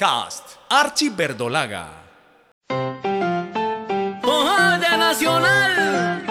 Podcast Archie Verdolaga. Nacional,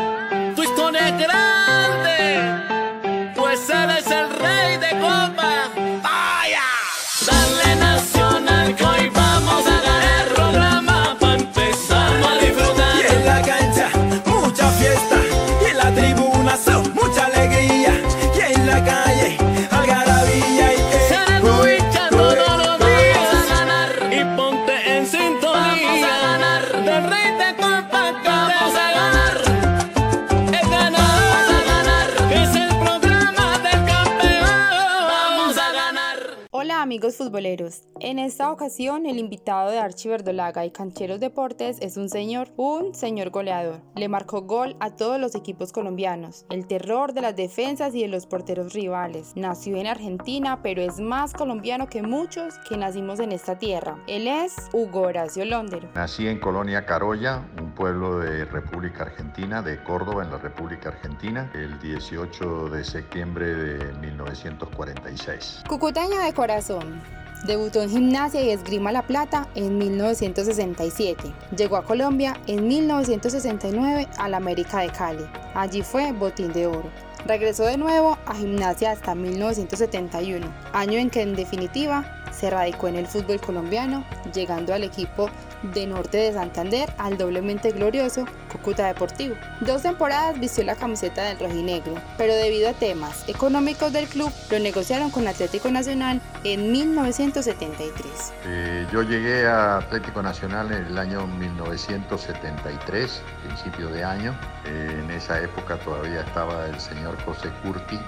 futboleros, en esta ocasión el invitado de Archie Verdolaga y Cancheros Deportes es un señor, un señor goleador. Le marcó gol a todos los equipos colombianos, el terror de las defensas y de los porteros rivales. Nació en Argentina, pero es más colombiano que muchos que nacimos en esta tierra. Él es Hugo Horacio Londero. Nací en Colonia Carolla, un pueblo de República Argentina, de Córdoba, en la República Argentina, el 18 de septiembre de 1946. Cucuteño de corazón. Debutó en gimnasia y esgrima La Plata en 1967. Llegó a Colombia en 1969 a la América de Cali. Allí fue botín de oro. Regresó de nuevo a gimnasia hasta 1971, año en que en definitiva se radicó en el fútbol colombiano, llegando al equipo de Norte de Santander al doblemente glorioso Cúcuta Deportivo. Dos temporadas vistió la camiseta del rojinegro, pero debido a temas económicos del club lo negociaron con Atlético Nacional en 1973. Eh, yo llegué a Atlético Nacional en el año 1973, principio de año. Eh, en esa época todavía estaba el señor José Curti,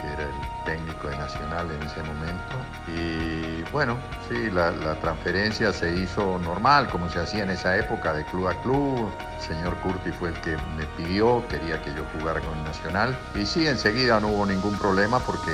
que era el técnico de Nacional en ese momento. Y bueno, sí, la, transferencia se hizo normal, como se hacía en esa época, de club a club. El señor Curti fue el que me pidió, quería que yo jugara con Nacional. Y sí, enseguida no hubo ningún problema porque,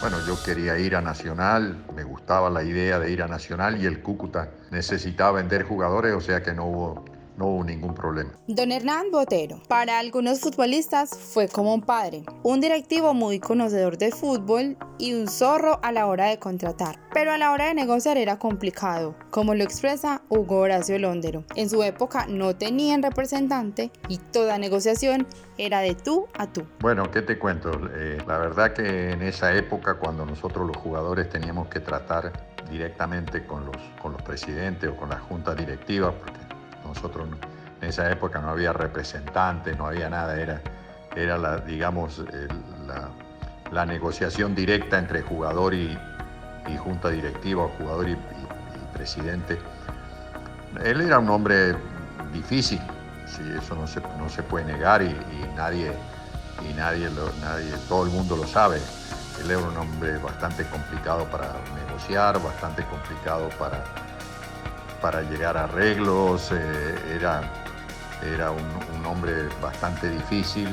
bueno, yo quería ir a Nacional, me gustaba la idea de ir a Nacional y el Cúcuta necesitaba vender jugadores, o sea que no hubo, no hubo ningún problema. Don Hernán Botero. Para algunos futbolistas fue como un padre, un directivo muy conocedor de fútbol y un zorro a la hora de contratar. Pero a la hora de negociar era complicado, como lo expresa Hugo Horacio Londero. En su época no tenían representante y toda negociación era de tú a tú. Bueno, ¿qué te cuento? Eh, la verdad que en esa época, cuando nosotros los jugadores teníamos que tratar directamente con los, con los presidentes o con la junta directiva, porque nosotros no- en esa época no había representantes, no había nada, era, era la, digamos, el- la, negociación directa entre jugador y, junta directiva, jugador y, presidente. Él era un hombre difícil, eso no se, no se puede negar y, nadie, y lo- nadie, todo el mundo lo sabe. Él era un hombre bastante complicado para negociar, bastante complicado para, para llegar a arreglos, eh, era, era un, un hombre bastante difícil.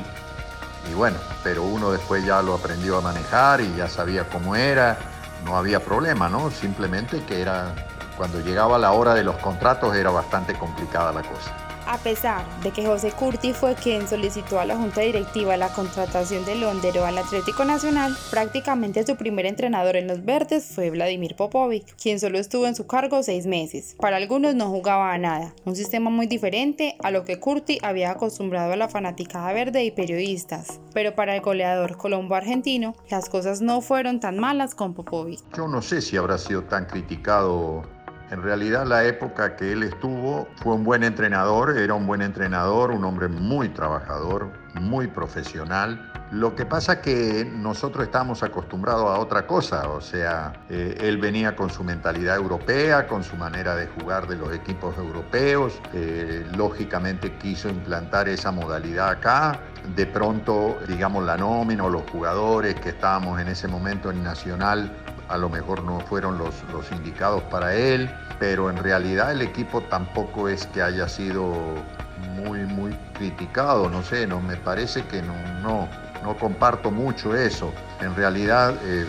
Y bueno, pero uno después ya lo aprendió a manejar y ya sabía cómo era, no había problema, ¿no? Simplemente que era, cuando llegaba la hora de los contratos era bastante complicada la cosa. A pesar de que José Curti fue quien solicitó a la junta directiva la contratación de Londero al Atlético Nacional, prácticamente su primer entrenador en los verdes fue Vladimir Popovic, quien solo estuvo en su cargo seis meses. Para algunos no jugaba a nada, un sistema muy diferente a lo que Curti había acostumbrado a la fanaticada verde y periodistas. Pero para el goleador colombo-argentino, las cosas no fueron tan malas con Popovic. Yo no sé si habrá sido tan criticado. En realidad la época que él estuvo fue un buen entrenador, era un buen entrenador, un hombre muy trabajador, muy profesional. Lo que pasa que nosotros estamos acostumbrados a otra cosa, o sea, eh, él venía con su mentalidad europea, con su manera de jugar de los equipos europeos, eh, lógicamente quiso implantar esa modalidad acá, de pronto, digamos, la nómina o los jugadores que estábamos en ese momento en Nacional a lo mejor no fueron los, los indicados para él, pero en realidad el equipo tampoco es que haya sido muy, muy criticado, no sé, no, me parece que no, no, no comparto mucho eso. En realidad eh,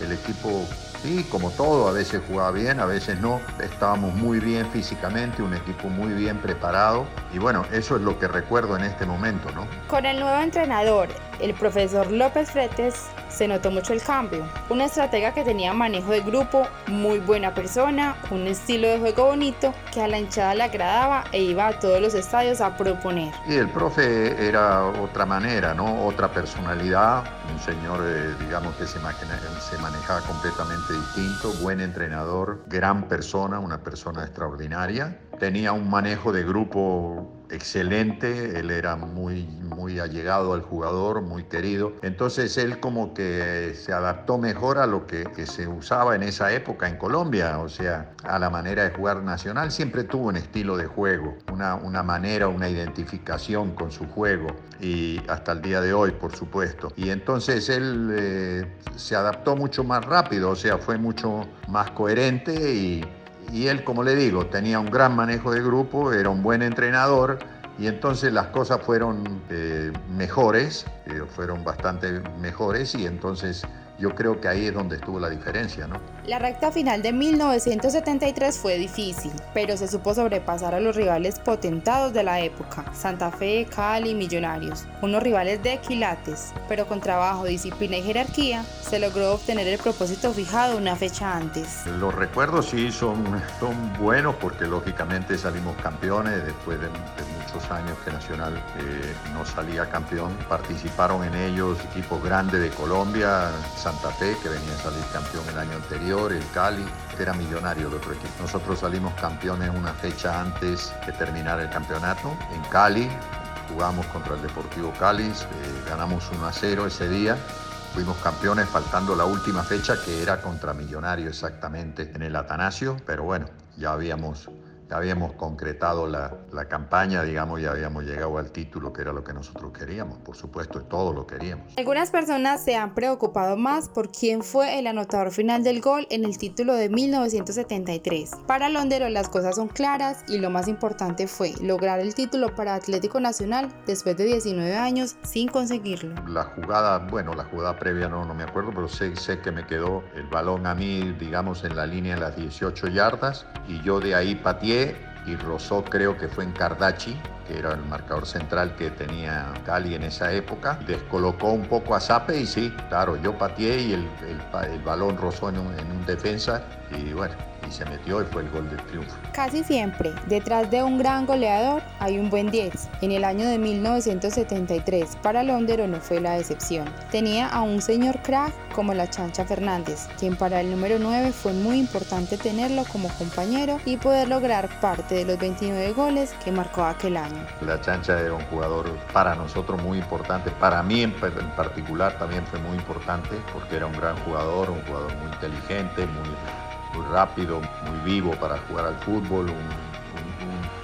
el equipo, sí, como todo, a veces jugaba bien, a veces no, estábamos muy bien físicamente, un equipo muy bien preparado y bueno, eso es lo que recuerdo en este momento, ¿no? Con el nuevo entrenador el profesor López Fretes se notó mucho el cambio. Una estratega que tenía manejo de grupo, muy buena persona, un estilo de juego bonito que a la hinchada le agradaba e iba a todos los estadios a proponer. Y el profe era otra manera, ¿no? Otra personalidad, un señor, eh, digamos, que se, se manejaba completamente distinto, buen entrenador, gran persona, una persona extraordinaria. Tenía un manejo de grupo excelente, él era muy, muy allegado al jugador, muy querido. Entonces él como que se adaptó mejor a lo que, se usaba en esa época en Colombia, o sea, a la manera de jugar nacional. Siempre tuvo un estilo de juego, una, una manera, una identificación con su juego y hasta el día de hoy, por supuesto. Y entonces él eh, se adaptó mucho más rápido, o sea, fue mucho más coherente y y él, como le digo, tenía un gran manejo de grupo, era un buen entrenador y entonces las cosas fueron eh, mejores, eh, fueron bastante mejores y entonces yo creo que ahí es donde estuvo la diferencia, ¿no? La recta final de 1973 fue difícil, pero se supo sobrepasar a los rivales potentados de la época, Santa Fe, Cali, Millonarios, unos rivales de quilates, pero con trabajo, disciplina y jerarquía se logró obtener el propósito fijado una fecha antes. Los recuerdos sí son, son buenos porque lógicamente salimos campeones después de, años que Nacional eh, no salía campeón. Participaron en ellos equipos grandes de Colombia, Santa Fe, que venía a salir campeón el año anterior, el Cali, que era millonario el otro equipo. Nosotros salimos campeones una fecha antes de terminar el campeonato en Cali. Jugamos contra el Deportivo Cali, eh, ganamos 1 a 0 ese día. Fuimos campeones faltando la última fecha que era contra Millonario exactamente en el Atanasio, pero bueno, ya habíamos habíamos concretado la, la, campaña, digamos, ya habíamos llegado al título, que era lo que nosotros queríamos. Por supuesto, todo lo queríamos. Algunas personas se han preocupado más por quién fue el anotador final del gol en el título de 1973. Para Londero las cosas son claras y lo más importante fue lograr el título para Atlético Nacional después de 19 años sin conseguirlo. La jugada, bueno, la jugada previa no, no me acuerdo, pero sé, sé que me quedó el balón a mí, digamos, en la línea de las 18 yardas y yo de ahí pateé y rozó creo que fue en Cardachi, que era el marcador central que tenía Cali en esa época. Descolocó un poco a Zape y sí, claro, yo pateé y el, el, balón rozó en un, en un defensa y bueno, y se metió y fue el gol del triunfo. Casi siempre, detrás de un gran goleador hay un buen 10. En el año de 1973, para Londero no fue la excepción. Tenía a un señor crack como la Chancha Fernández, quien para el número 9 fue muy importante tenerlo como compañero y poder lograr parte de los 29 goles que marcó aquel año. La Chancha era un jugador para nosotros muy importante, para mí en, particular también fue muy importante porque era un gran jugador, un jugador muy inteligente, muy muy rápido, muy vivo para jugar al fútbol, un,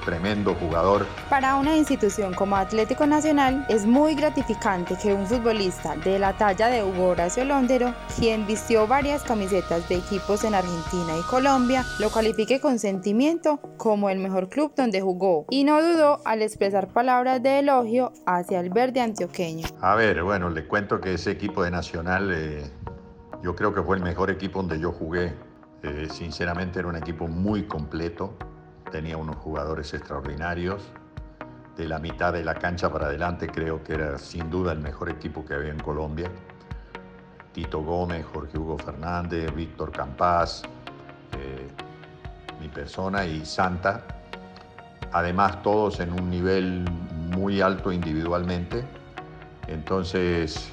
tremendo jugador. Para una institución como Atlético Nacional es muy gratificante que un futbolista de la talla de Hugo Horacio Londero, quien vistió varias camisetas de equipos en Argentina y Colombia, lo califique con sentimiento como el mejor club donde jugó y no dudó al expresar palabras de elogio hacia el verde antioqueño. A ver, bueno, le cuento que ese equipo de Nacional eh, yo creo que fue el mejor equipo donde yo jugué eh, sinceramente era un equipo muy completo, tenía unos jugadores extraordinarios. De la mitad de la cancha para adelante creo que era sin duda el mejor equipo que había en Colombia. Tito Gómez, Jorge Hugo Fernández, Víctor Campás, eh, mi persona y Santa. Además todos en un nivel muy alto individualmente. Entonces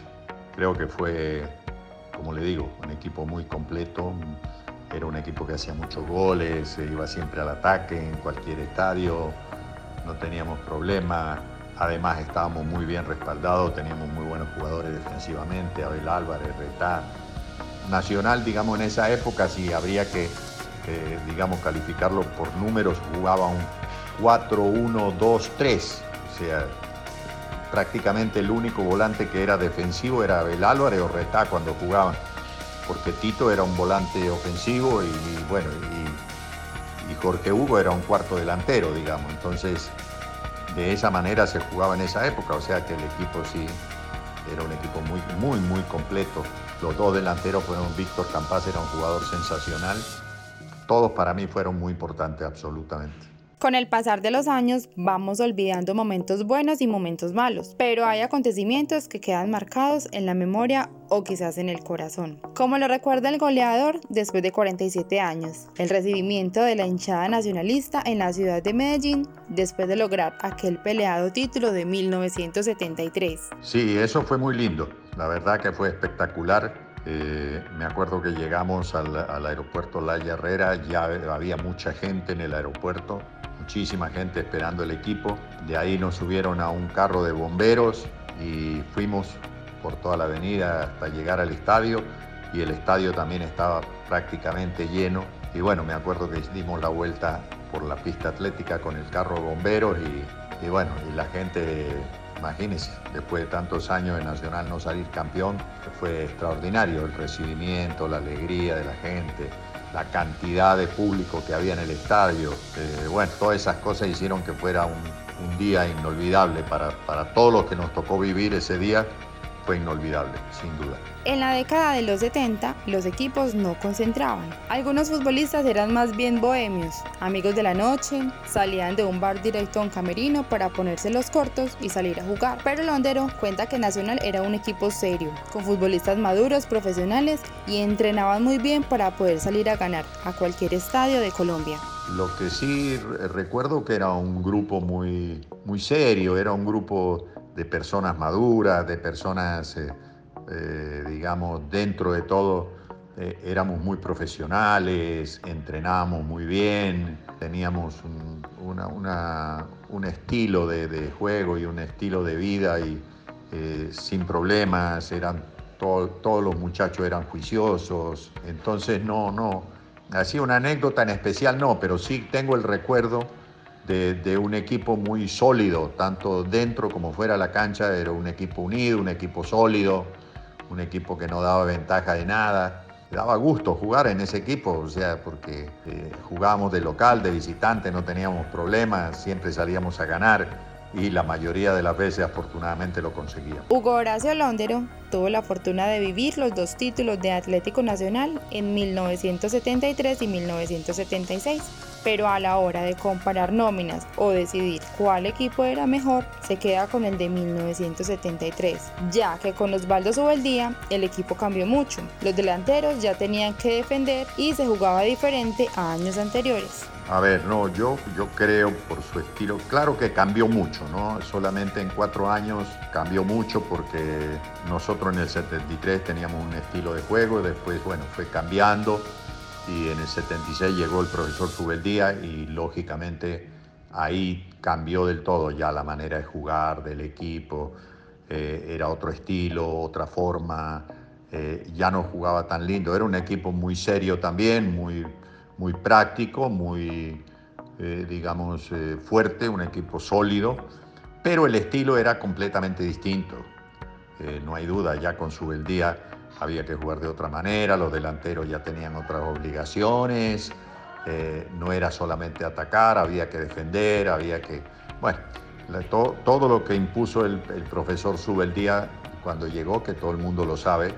creo que fue, como le digo, un equipo muy completo, era un equipo que hacía muchos goles, iba siempre al ataque en cualquier estadio, no teníamos problema. Además estábamos muy bien respaldados, teníamos muy buenos jugadores defensivamente, Abel Álvarez, Retá. Nacional, digamos, en esa época, si habría que, digamos, calificarlo por números, jugaba un 4-1-2-3. O sea, prácticamente el único volante que era defensivo era Abel Álvarez o Retá cuando jugaban porque Tito era un volante ofensivo y, bueno, y, Jorge Hugo era un cuarto delantero, digamos. Entonces, de esa manera se jugaba en esa época, o sea que el equipo sí era un equipo muy, muy, muy completo. Los dos delanteros fueron Víctor Campas, era un jugador sensacional. Todos para mí fueron muy importantes, absolutamente. Con el pasar de los años vamos olvidando momentos buenos y momentos malos, pero hay acontecimientos que quedan marcados en la memoria o quizás en el corazón. Como lo recuerda el goleador después de 47 años, el recibimiento de la hinchada nacionalista en la ciudad de Medellín después de lograr aquel peleado título de 1973. Sí, eso fue muy lindo. La verdad que fue espectacular. Eh, me acuerdo que llegamos al, al aeropuerto La Herrera, ya había mucha gente en el aeropuerto muchísima gente esperando el equipo. De ahí nos subieron a un carro de bomberos y fuimos por toda la avenida hasta llegar al estadio y el estadio también estaba prácticamente lleno. Y bueno, me acuerdo que dimos la vuelta por la pista atlética con el carro de bomberos y, y bueno, y la gente, imagínense, después de tantos años de Nacional no salir campeón, fue extraordinario el recibimiento, la alegría de la gente la cantidad de público que había en el estadio. Eh, bueno, todas esas cosas hicieron que fuera un, un día inolvidable para, para todos los que nos tocó vivir ese día fue inolvidable, sin duda. En la década de los 70, los equipos no concentraban. Algunos futbolistas eran más bien bohemios, amigos de la noche, salían de un bar directo a un camerino para ponerse los cortos y salir a jugar. Pero Londero cuenta que Nacional era un equipo serio, con futbolistas maduros, profesionales y entrenaban muy bien para poder salir a ganar a cualquier estadio de Colombia. Lo que sí recuerdo que era un grupo muy, muy serio, era un grupo de personas maduras, de personas, eh, eh, digamos, dentro de todo, eh, éramos muy profesionales, entrenábamos muy bien, teníamos un, una, un estilo de, de, juego y un estilo de vida y sin problemas, eran todo, todos los muchachos eran juiciosos, entonces no, no, así una anécdota en especial no, pero sí tengo el recuerdo de, un equipo muy sólido, tanto dentro como fuera de la cancha, era un equipo unido, un equipo sólido, un equipo que no daba ventaja de nada. Daba gusto jugar en ese equipo, o sea, porque eh, jugábamos de local, de visitante, no teníamos problemas, siempre salíamos a ganar y la mayoría de las veces afortunadamente lo conseguíamos. Hugo Horacio Londero tuvo la fortuna de vivir los dos títulos de Atlético Nacional en 1973 y 1976 pero a la hora de comparar nóminas o decidir cuál equipo era mejor, se queda con el de 1973, ya que con Osvaldo Subeldía el equipo cambió mucho. Los delanteros ya tenían que defender y se jugaba diferente a años anteriores. A ver, no, yo, yo creo por su estilo, claro que cambió mucho, ¿no? Solamente en cuatro años cambió mucho porque nosotros en el 73 teníamos un estilo de juego, después, bueno, fue cambiando y en el 76 llegó el profesor Subeldía y lógicamente ahí cambió del todo. Ya la manera de jugar del equipo, eh, era otro estilo, otra forma, eh, ya no jugaba tan lindo, era un equipo muy serio también, muy, muy práctico, muy, eh, digamos, fuerte, un equipo sólido, pero el estilo era completamente distinto, no hay duda, ya con Subeldía había que jugar de otra manera, los delanteros ya tenían otras obligaciones, eh, no era solamente atacar, había que defender, había que... Bueno, todo, todo lo que impuso el, el profesor Subeldía cuando llegó, que todo el mundo lo sabe,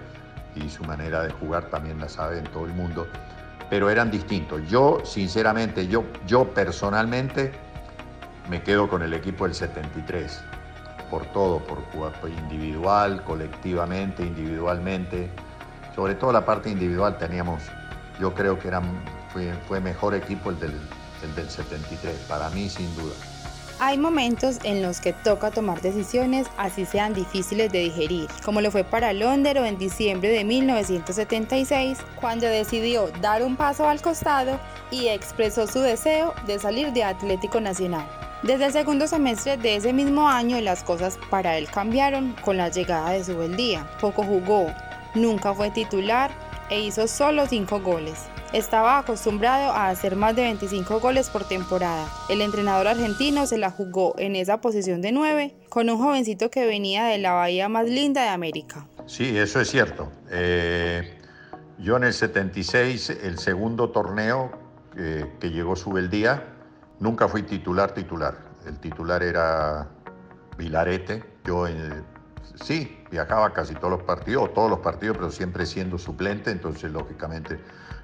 y su manera de jugar también la sabe en todo el mundo, pero eran distintos. Yo, sinceramente, yo, yo personalmente me quedo con el equipo del 73 por todo, por individual, colectivamente, individualmente. Sobre todo la parte individual teníamos, yo creo que eran, fue, fue mejor equipo el del, el del 73, para mí sin duda. Hay momentos en los que toca tomar decisiones así sean difíciles de digerir, como lo fue para Londero en diciembre de 1976, cuando decidió dar un paso al costado y expresó su deseo de salir de Atlético Nacional. Desde el segundo semestre de ese mismo año las cosas para él cambiaron con la llegada de Subeldía. Poco jugó, nunca fue titular e hizo solo 5 goles. Estaba acostumbrado a hacer más de 25 goles por temporada. El entrenador argentino se la jugó en esa posición de 9 con un jovencito que venía de la bahía más linda de América. Sí, eso es cierto. Eh, yo en el 76, el segundo torneo eh, que llegó Subeldía, Nunca fui titular titular. El titular era Vilarete. Yo eh, sí, viajaba casi todos los partidos, todos los partidos, pero siempre siendo suplente, entonces lógicamente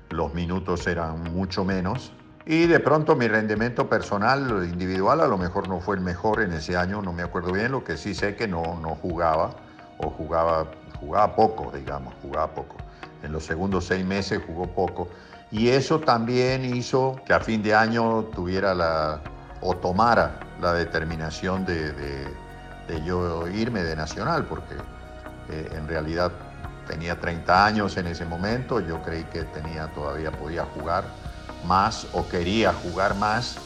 los minutos eran mucho menos. Y de pronto mi rendimiento personal, individual, a lo mejor no fue el mejor en ese año, no me acuerdo bien, lo que sí sé que no, no jugaba, o jugaba, jugaba poco, digamos, jugaba poco. En los segundos seis meses jugó poco. Y eso también hizo que a fin de año tuviera la, o tomara la determinación de, de, yo irme de Nacional, porque eh, en realidad tenía 30 años en ese momento, yo creí que tenía, todavía podía jugar más o quería jugar más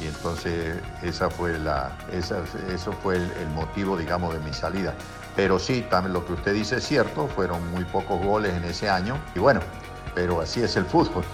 y entonces esa fue la, esa, eso fue el, el, motivo, digamos, de mi salida. Pero sí, también lo que usted dice es cierto, fueron muy pocos goles en ese año y bueno, pero así es el fútbol.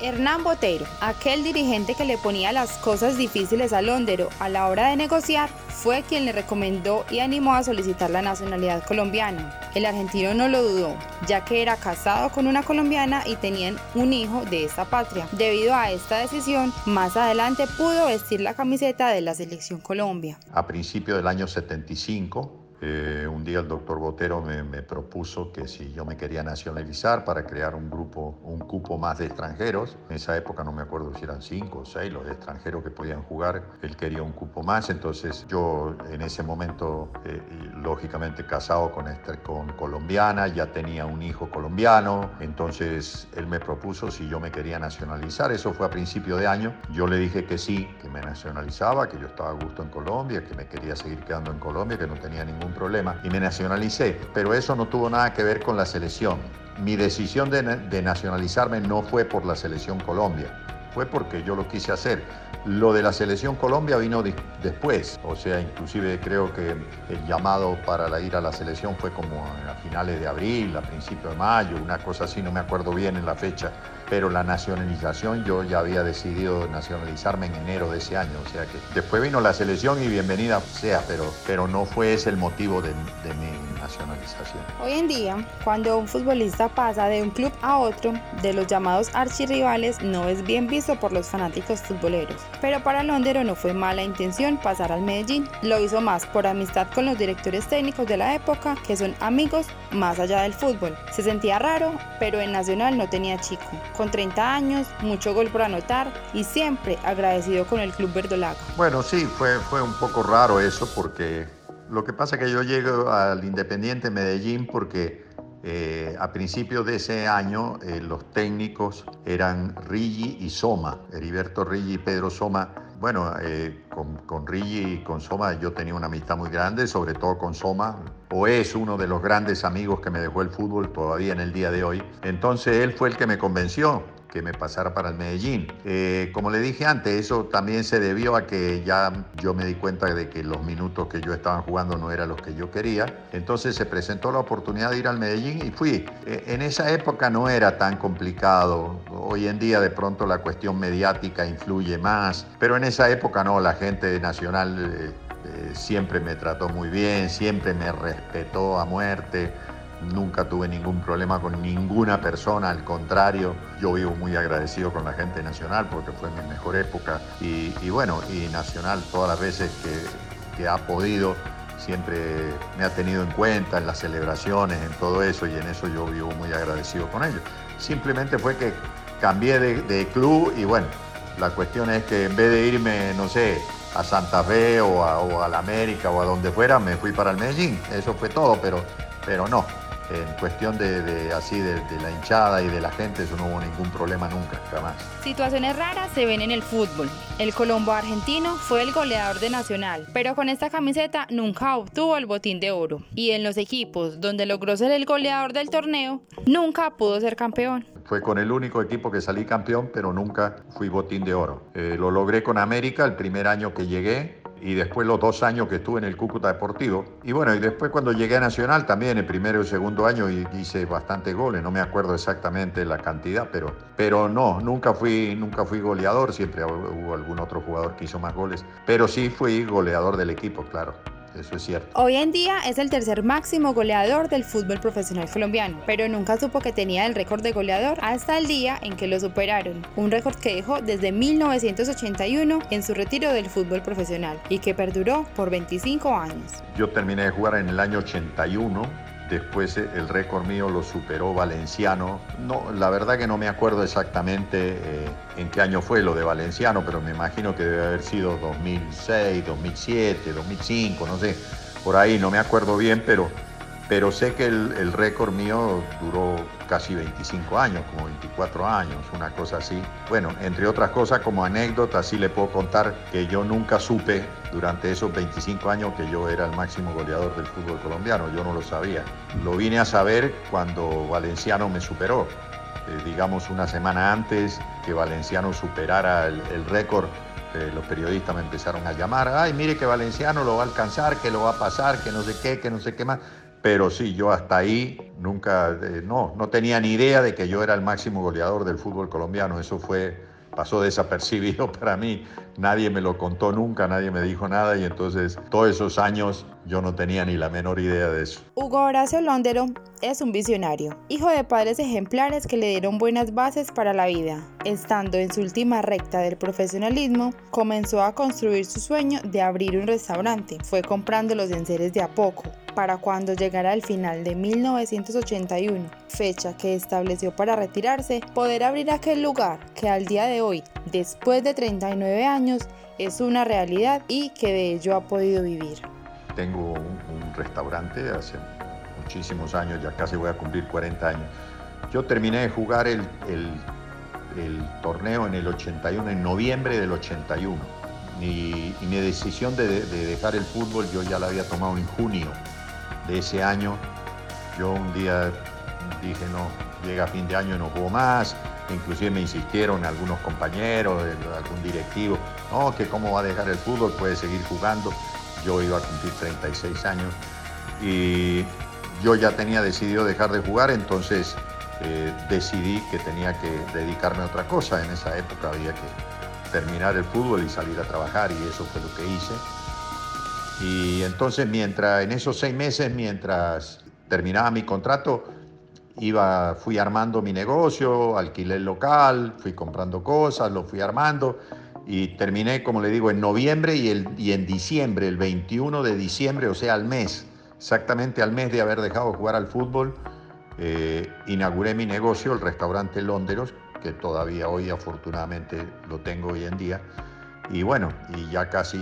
Hernán Botero, aquel dirigente que le ponía las cosas difíciles a Londero a la hora de negociar, fue quien le recomendó y animó a solicitar la nacionalidad colombiana. El argentino no lo dudó, ya que era casado con una colombiana y tenían un hijo de esta patria. Debido a esta decisión, más adelante pudo vestir la camiseta de la selección Colombia. A principios del año 75, eh, un día el doctor Botero me, propuso que si yo me quería nacionalizar para crear un grupo, un cupo más de extranjeros, en esa época no me acuerdo si eran cinco o seis los extranjeros que podían jugar, él quería un cupo más, entonces yo en ese momento, eh, lógicamente casado con, este, con colombiana, ya tenía un hijo colombiano, entonces él me propuso si yo me quería nacionalizar, eso fue a principio de año, yo le dije que sí, que me nacionalizaba, que yo estaba a gusto en Colombia, que me quería seguir quedando en Colombia, que no tenía ningún problema y me nacionalicé, pero eso no tuvo nada que ver con la selección. Mi decisión de, de, nacionalizarme no fue por la selección Colombia, fue porque yo lo quise hacer. Lo de la selección Colombia vino de, después, o sea, inclusive creo que el llamado para la ir a la selección fue como a finales de abril, a principios de mayo, una cosa así, no me acuerdo bien en la fecha, pero la nacionalización yo ya había decidido nacionalizarme en enero de ese año, o sea que después vino la selección y bienvenida sea, pero, pero no fue ese el motivo de, mi nacionalización. Hoy en día, cuando un futbolista pasa de un club a otro, de los llamados archirrivales, no es bien visto por los fanáticos futboleros. Pero para Londero no fue mala intención pasar al Medellín, lo hizo más por amistad con los directores técnicos de la época, que son amigos más allá del fútbol. Se sentía raro, pero en Nacional no tenía chico. Con 30 años, mucho gol por anotar y siempre agradecido con el club verdolaga. Bueno, sí, fue, fue un poco raro eso porque lo que pasa es que yo llego al Independiente Medellín porque eh, a principios de ese año eh, los técnicos eran Rigi y Soma, Heriberto Rigi y Pedro Soma. Bueno, eh, con, con Rigi y con Soma yo tenía una amistad muy grande, sobre todo con Soma, o es uno de los grandes amigos que me dejó el fútbol todavía en el día de hoy. Entonces él fue el que me convenció que me pasara para el Medellín. Eh, como le dije antes, eso también se debió a que ya yo me di cuenta de que los minutos que yo estaba jugando no eran los que yo quería. Entonces se presentó la oportunidad de ir al Medellín y fui. Eh, en esa época no era tan complicado. Hoy en día de pronto la cuestión mediática influye más, pero en esa época no, la gente nacional... Eh, siempre me trató muy bien, siempre me respetó a muerte nunca tuve ningún problema con ninguna persona, al contrario, yo vivo muy agradecido con la gente nacional porque fue mi mejor época y, bueno, y Nacional todas las veces que, ha podido siempre me ha tenido en cuenta en las celebraciones, en todo eso y en eso yo vivo muy agradecido con ellos. Simplemente fue que cambié de, club y bueno, la cuestión es que en vez de irme, no sé, a Santa Fe o a, o a la América o a donde fuera, me fui para el Medellín. Eso fue todo, pero, pero no, en cuestión de, de así de, de, la hinchada y de la gente, eso no hubo ningún problema nunca, jamás. Situaciones raras se ven en el fútbol. El colombo argentino fue el goleador de Nacional, pero con esta camiseta nunca obtuvo el botín de oro. Y en los equipos donde logró ser el goleador del torneo, nunca pudo ser campeón. Fue con el único equipo que salí campeón, pero nunca fui botín de oro. Eh, lo logré con América el primer año que llegué, y después los dos años que estuve en el Cúcuta Deportivo. Y bueno, y después cuando llegué a Nacional también, el primero y el segundo año hice bastantes goles, no me acuerdo exactamente la cantidad, pero, pero no, nunca fui, nunca fui goleador, siempre hubo algún otro jugador que hizo más goles, pero sí fui goleador del equipo, claro. Eso es cierto. Hoy en día es el tercer máximo goleador del fútbol profesional colombiano, pero nunca supo que tenía el récord de goleador hasta el día en que lo superaron, un récord que dejó desde 1981 en su retiro del fútbol profesional y que perduró por 25 años. Yo terminé de jugar en el año 81 Después eh, el récord mío lo superó Valenciano. No, la verdad que no me acuerdo exactamente eh, en qué año fue lo de Valenciano, pero me imagino que debe haber sido 2006, 2007, 2005, no sé, por ahí, no me acuerdo bien, pero pero sé que el, récord mío duró casi 25 años, como 24 años, una cosa así. Bueno, entre otras cosas, como anécdota, sí le puedo contar que yo nunca supe durante esos 25 años que yo era el máximo goleador del fútbol colombiano, yo no lo sabía. Lo vine a saber cuando Valenciano me superó. Eh, digamos una semana antes que Valenciano superara el, récord, eh, los periodistas me empezaron a llamar, ay, mire que Valenciano lo va a alcanzar, que lo va a pasar, que no sé qué, que no sé qué más. Pero sí, yo hasta ahí nunca, eh, no, no tenía ni idea de que yo era el máximo goleador del fútbol colombiano. Eso fue, pasó desapercibido para mí. Nadie me lo contó nunca, nadie me dijo nada y entonces todos esos años yo no tenía ni la menor idea de eso. Hugo Horacio Londero es un visionario, hijo de padres ejemplares que le dieron buenas bases para la vida. Estando en su última recta del profesionalismo, comenzó a construir su sueño de abrir un restaurante. Fue comprando los enseres de a poco, para cuando llegara el final de 1981, fecha que estableció para retirarse, poder abrir aquel lugar que al día de hoy, después de 39 años, es una realidad y que de ello ha podido vivir. Tengo un, restaurante hace muchísimos años, ya casi voy a cumplir 40 años. Yo terminé de jugar el, torneo en el 81, en noviembre del 81. Y, mi decisión de, de, dejar el fútbol yo ya la había tomado en junio de ese año. Yo un día dije, no, llega fin de año y no juego más. Inclusive me insistieron algunos compañeros, algún directivo, no, que cómo va a dejar el fútbol, puede seguir jugando. Yo iba a cumplir 36 años y yo ya tenía decidido dejar de jugar, entonces eh, decidí que tenía que dedicarme a otra cosa. En esa época había que terminar el fútbol y salir a trabajar y eso fue lo que hice. Y entonces, mientras en esos seis meses, mientras terminaba mi contrato, iba, fui armando mi negocio, alquilé el local, fui comprando cosas, lo fui armando y terminé, como le digo, en noviembre y, el, y en diciembre, el 21 de diciembre, o sea, al mes, exactamente al mes de haber dejado de jugar al fútbol, eh, inauguré mi negocio, el restaurante Londeros, que todavía hoy afortunadamente lo tengo hoy en día. Y bueno, y ya casi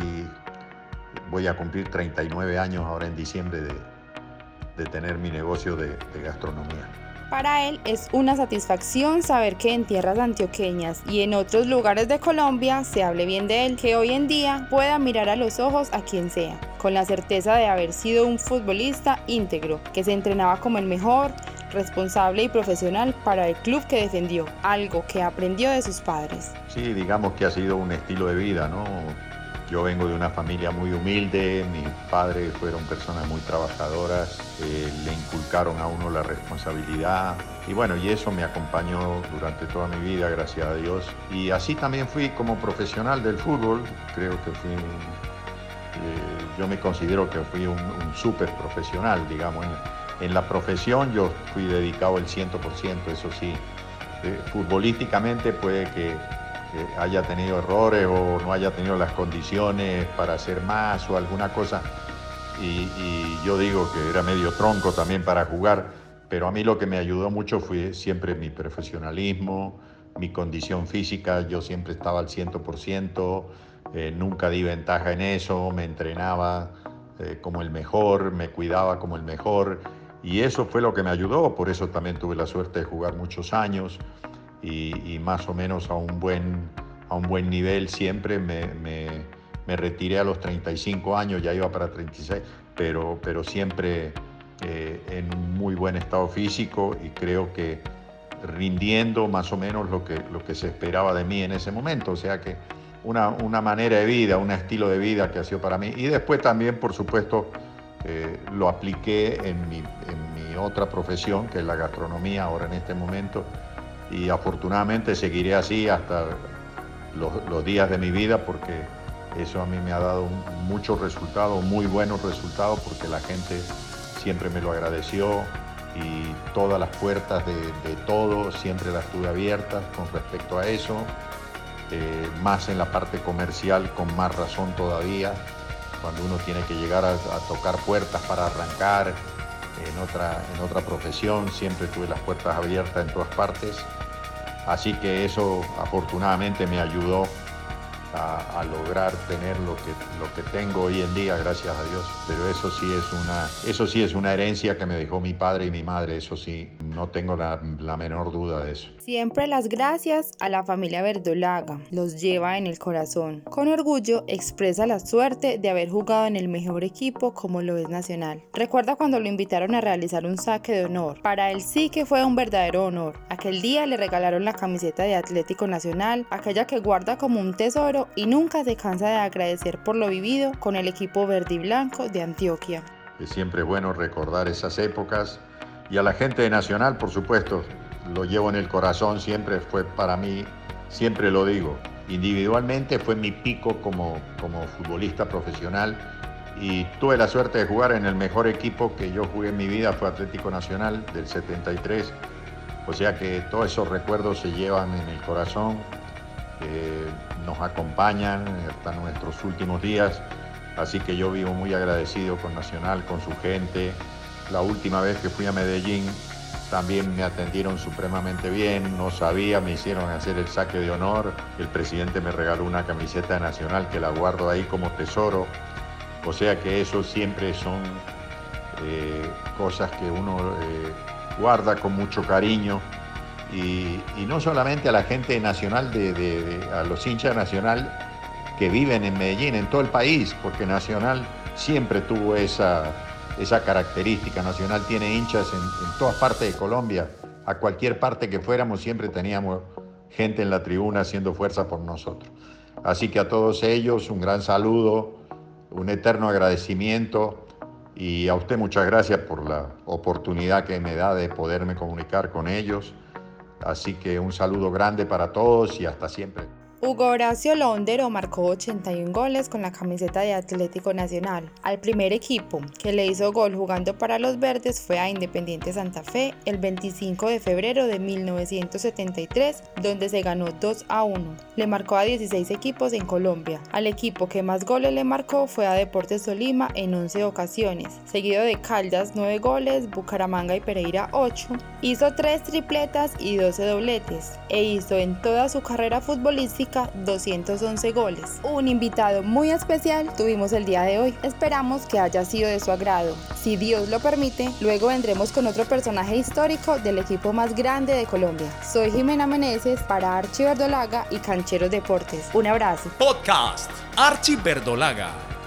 voy a cumplir 39 años ahora en diciembre de, tener mi negocio de, de gastronomía. Para él es una satisfacción saber que en tierras antioqueñas y en otros lugares de Colombia se hable bien de él, que hoy en día pueda mirar a los ojos a quien sea, con la certeza de haber sido un futbolista íntegro, que se entrenaba como el mejor, responsable y profesional para el club que defendió, algo que aprendió de sus padres. Sí, digamos que ha sido un estilo de vida, ¿no? Yo vengo de una familia muy humilde, mis padres fueron personas muy trabajadoras, eh, le inculcaron a uno la responsabilidad y bueno, y eso me acompañó durante toda mi vida, gracias a Dios. Y así también fui como profesional del fútbol, creo que fui, eh, yo me considero que fui un, súper profesional, digamos. En, la profesión yo fui dedicado el 100%, eso sí. Eh, futbolísticamente puede que haya tenido errores o no haya tenido las condiciones para hacer más o alguna cosa. Y, yo digo que era medio tronco también para jugar, pero a mí lo que me ayudó mucho fue siempre mi profesionalismo, mi condición física, yo siempre estaba al 100%, eh, nunca di ventaja en eso, me entrenaba eh, como el mejor, me cuidaba como el mejor. Y eso fue lo que me ayudó, por eso también tuve la suerte de jugar muchos años y, más o menos a un buen, a un buen nivel siempre. Me, me, retiré a los 35 años, ya iba para 36, pero, pero siempre eh, en un muy buen estado físico y creo que rindiendo más o menos lo que, lo que se esperaba de mí en ese momento. O sea que una, una manera de vida, un estilo de vida que ha sido para mí. Y después también, por supuesto, eh, lo apliqué en mi, en mi otra profesión, que es la gastronomía, ahora en este momento y afortunadamente seguiré así hasta los, días de mi vida porque eso a mí me ha dado muchos resultados, muy buenos resultados porque la gente siempre me lo agradeció y todas las puertas de, todo siempre las tuve abiertas con respecto a eso, eh, más en la parte comercial con más razón todavía, cuando uno tiene que llegar a, tocar puertas para arrancar, en otra, en otra profesión, siempre tuve las puertas abiertas en todas partes, así que eso afortunadamente me ayudó a, lograr tener lo que, lo que tengo hoy en día, gracias a Dios. Pero eso sí es una, eso sí es una herencia que me dejó mi padre y mi madre, eso sí, no tengo la, la menor duda de eso. Siempre las gracias a la familia Verdolaga, los lleva en el corazón. Con orgullo expresa la suerte de haber jugado en el mejor equipo como lo es Nacional. Recuerda cuando lo invitaron a realizar un saque de honor. Para él sí que fue un verdadero honor. Aquel día le regalaron la camiseta de Atlético Nacional, aquella que guarda como un tesoro y nunca se cansa de agradecer por lo vivido con el equipo verde y blanco de Antioquia. Es siempre bueno recordar esas épocas y a la gente de Nacional, por supuesto, lo llevo en el corazón, siempre fue para mí, siempre lo digo, individualmente fue mi pico como, como futbolista profesional y tuve la suerte de jugar en el mejor equipo que yo jugué en mi vida, fue Atlético Nacional del 73, o sea que todos esos recuerdos se llevan en el corazón nos acompañan hasta nuestros últimos días. Así que yo vivo muy agradecido con Nacional, con su gente. La última vez que fui a Medellín también me atendieron supremamente bien, no sabía, me hicieron hacer el saque de honor. El presidente me regaló una camiseta nacional que la guardo ahí como tesoro. O sea que eso siempre son eh, cosas que uno eh, guarda con mucho cariño y, no solamente a la gente nacional, de, a los hinchas nacional que viven en Medellín, en todo el país, porque Nacional siempre tuvo esa, esa característica. Nacional tiene hinchas en todas partes de Colombia. A cualquier parte que fuéramos siempre teníamos gente en la tribuna haciendo fuerza por nosotros. Así que a todos ellos un gran saludo, un eterno agradecimiento y a usted muchas gracias por la oportunidad que me da de poderme comunicar con ellos. Así que un saludo grande para todos y hasta siempre. Hugo Horacio Londero marcó 81 goles con la camiseta de Atlético Nacional. Al primer equipo que le hizo gol jugando para los verdes fue a Independiente Santa Fe el 25 de febrero de 1973, donde se ganó 2 a 1. Le marcó a 16 equipos en Colombia. Al equipo que más goles le marcó fue a Deportes Tolima en 11 ocasiones, seguido de Caldas 9 goles, Bucaramanga y Pereira 8. Hizo 3 tripletas y 12 dobletes e hizo en toda su carrera futbolística 211 goles. Un invitado muy especial tuvimos el día de hoy. Esperamos que haya sido de su agrado. Si Dios lo permite, luego vendremos con otro personaje histórico del equipo más grande de Colombia. Soy Jimena Meneses para Archie Verdolaga y Cancheros Deportes. Un abrazo. Podcast Archie Verdolaga.